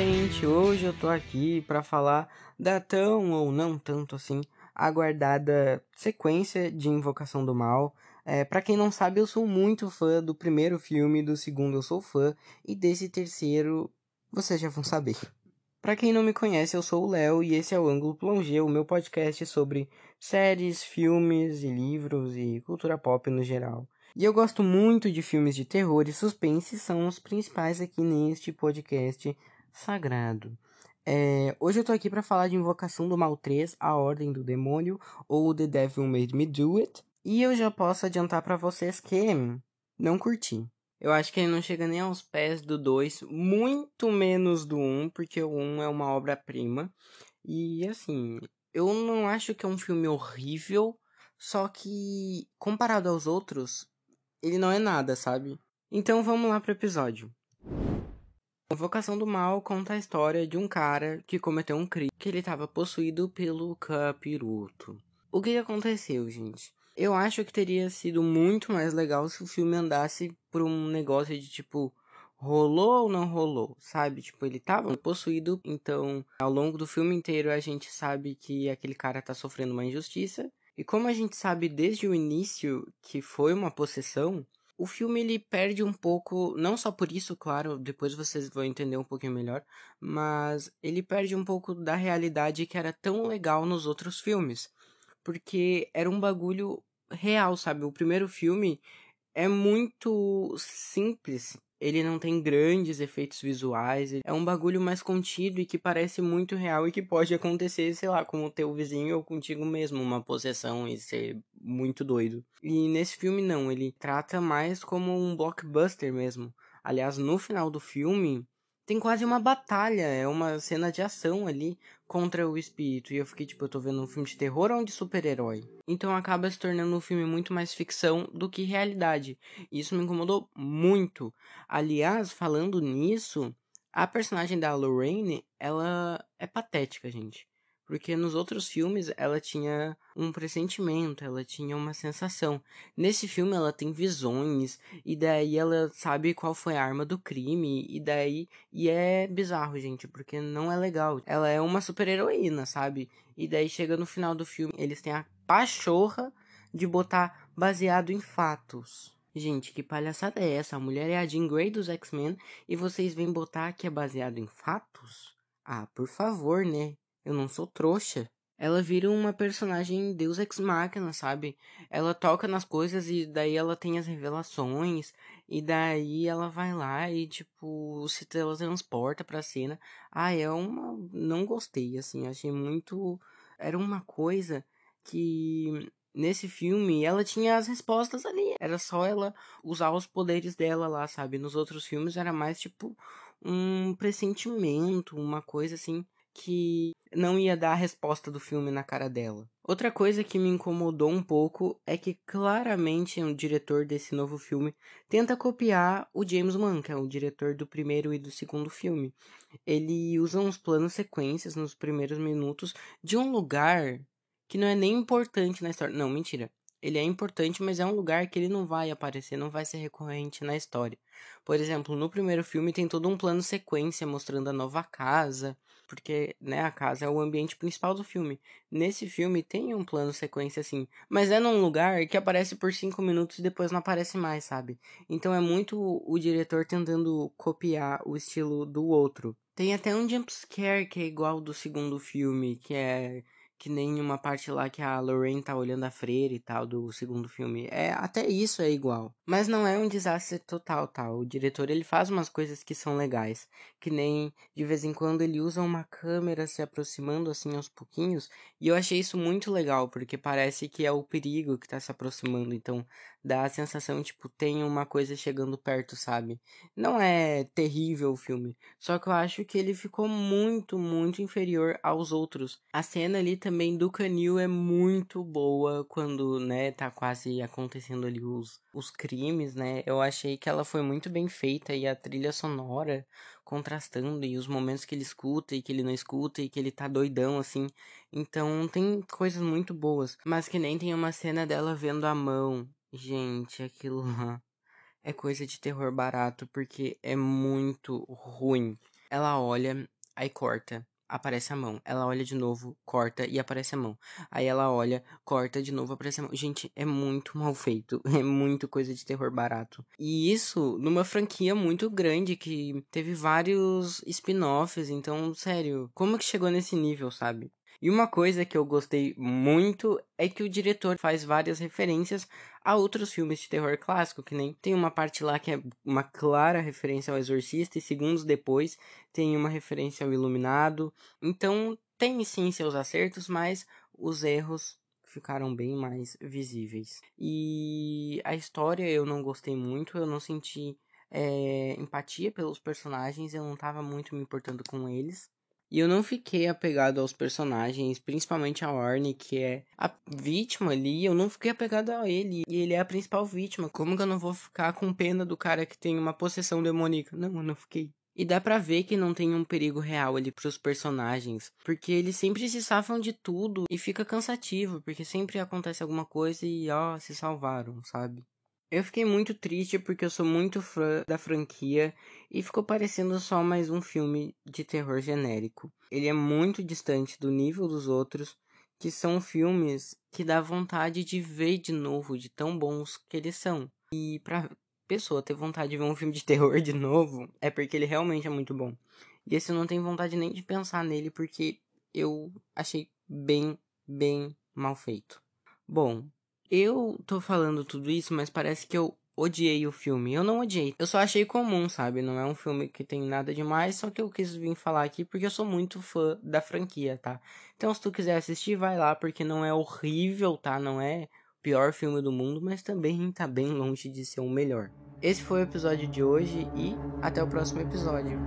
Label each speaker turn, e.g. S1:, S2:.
S1: gente, hoje eu tô aqui para falar da tão ou não tanto assim aguardada sequência de Invocação do Mal. É, para quem não sabe, eu sou muito fã do primeiro filme, do segundo eu sou fã e desse terceiro vocês já vão saber. Para quem não me conhece, eu sou o Léo e esse é o Ângulo Plongé, o meu podcast sobre séries, filmes e livros e cultura pop no geral. E eu gosto muito de filmes de terror e suspense, são os principais aqui neste podcast sagrado. É, hoje eu tô aqui para falar de Invocação do Mal 3, A Ordem do Demônio, ou The Devil Made Me Do It. E eu já posso adiantar para vocês que não curti. Eu acho que ele não chega nem aos pés do 2, muito menos do 1, um, porque o 1 um é uma obra-prima. E assim, eu não acho que é um filme horrível, só que comparado aos outros, ele não é nada, sabe? Então vamos lá pro episódio. Invocação do Mal conta a história de um cara que cometeu um crime que ele estava possuído pelo capiroto. O que aconteceu, gente? Eu acho que teria sido muito mais legal se o filme andasse por um negócio de tipo rolou ou não rolou, sabe? Tipo, ele tava possuído, então ao longo do filme inteiro a gente sabe que aquele cara tá sofrendo uma injustiça. E como a gente sabe desde o início que foi uma possessão, o filme ele perde um pouco, não só por isso, claro, depois vocês vão entender um pouquinho melhor, mas ele perde um pouco da realidade que era tão legal nos outros filmes. Porque era um bagulho real, sabe? O primeiro filme é muito simples ele não tem grandes efeitos visuais. É um bagulho mais contido e que parece muito real e que pode acontecer, sei lá, com o teu vizinho ou contigo mesmo, uma possessão e ser muito doido. E nesse filme não, ele trata mais como um blockbuster mesmo. Aliás, no final do filme, tem quase uma batalha, é uma cena de ação ali contra o espírito. E eu fiquei tipo, eu tô vendo um filme de terror ou de super-herói? Então acaba se tornando um filme muito mais ficção do que realidade. E isso me incomodou muito. Aliás, falando nisso, a personagem da Lorraine, ela é patética, gente. Porque nos outros filmes ela tinha um pressentimento, ela tinha uma sensação. Nesse filme ela tem visões, e daí ela sabe qual foi a arma do crime, e daí. E é bizarro, gente, porque não é legal. Ela é uma super-heroína, sabe? E daí chega no final do filme, eles têm a pachorra de botar baseado em fatos. Gente, que palhaçada é essa? A mulher é a Jean Grey dos X-Men e vocês vêm botar que é baseado em fatos? Ah, por favor, né? Eu não sou trouxa. Ela vira uma personagem Deus Ex Machina, sabe? Ela toca nas coisas e daí ela tem as revelações. E daí ela vai lá e, tipo, se teletransporta pra cena. Ah, é uma. Não gostei, assim. Achei muito. Era uma coisa que. Nesse filme, ela tinha as respostas ali. Era só ela usar os poderes dela lá, sabe? Nos outros filmes era mais, tipo, um pressentimento, uma coisa assim que não ia dar a resposta do filme na cara dela. Outra coisa que me incomodou um pouco é que claramente o diretor desse novo filme tenta copiar o James Wan, que é o diretor do primeiro e do segundo filme. Ele usa uns planos sequências nos primeiros minutos de um lugar que não é nem importante na história. Não, mentira ele é importante, mas é um lugar que ele não vai aparecer, não vai ser recorrente na história. Por exemplo, no primeiro filme tem todo um plano sequência mostrando a nova casa, porque né, a casa é o ambiente principal do filme. Nesse filme tem um plano sequência assim, mas é num lugar que aparece por cinco minutos e depois não aparece mais, sabe? Então é muito o diretor tentando copiar o estilo do outro. Tem até um jumpscare que é igual do segundo filme, que é que nem uma parte lá que a Lorraine tá olhando a freira e tal do segundo filme. É, até isso é igual. Mas não é um desastre total, tal. Tá? O diretor, ele faz umas coisas que são legais, que nem de vez em quando ele usa uma câmera se aproximando assim aos pouquinhos, e eu achei isso muito legal, porque parece que é o perigo que tá se aproximando, então dá a sensação tipo tem uma coisa chegando perto, sabe? Não é terrível o filme, só que eu acho que ele ficou muito, muito inferior aos outros. A cena ali também do Canil é muito boa quando, né, tá quase acontecendo ali os, os crimes, né? Eu achei que ela foi muito bem feita e a trilha sonora contrastando e os momentos que ele escuta e que ele não escuta e que ele tá doidão assim. Então tem coisas muito boas, mas que nem tem uma cena dela vendo a mão. Gente, aquilo lá é coisa de terror barato porque é muito ruim. Ela olha, aí corta aparece a mão. Ela olha de novo, corta e aparece a mão. Aí ela olha, corta de novo, aparece a mão. Gente, é muito mal feito. É muito coisa de terror barato. E isso numa franquia muito grande que teve vários spin-offs. Então, sério, como que chegou nesse nível, sabe? E uma coisa que eu gostei muito é que o diretor faz várias referências a outros filmes de terror clássico, que nem tem uma parte lá que é uma clara referência ao Exorcista e segundos depois tem uma referência ao Iluminado. Então tem sim seus acertos, mas os erros ficaram bem mais visíveis. E a história eu não gostei muito, eu não senti é, empatia pelos personagens, eu não tava muito me importando com eles. E eu não fiquei apegado aos personagens, principalmente a Orne, que é a vítima ali. Eu não fiquei apegado a ele. E ele é a principal vítima. Como que eu não vou ficar com pena do cara que tem uma possessão demoníaca? Não, eu não fiquei. E dá pra ver que não tem um perigo real ali pros personagens. Porque eles sempre se safam de tudo e fica cansativo. Porque sempre acontece alguma coisa e ó, se salvaram, sabe? Eu fiquei muito triste porque eu sou muito fã da franquia e ficou parecendo só mais um filme de terror genérico. Ele é muito distante do nível dos outros, que são filmes que dá vontade de ver de novo, de tão bons que eles são. E pra pessoa ter vontade de ver um filme de terror de novo, é porque ele realmente é muito bom. E esse eu não tenho vontade nem de pensar nele porque eu achei bem, bem mal feito. Bom, eu tô falando tudo isso, mas parece que eu odiei o filme. Eu não odiei. Eu só achei comum, sabe? Não é um filme que tem nada demais, só que eu quis vir falar aqui porque eu sou muito fã da franquia, tá? Então, se tu quiser assistir, vai lá, porque não é horrível, tá? Não é o pior filme do mundo, mas também tá bem longe de ser o melhor. Esse foi o episódio de hoje e até o próximo episódio.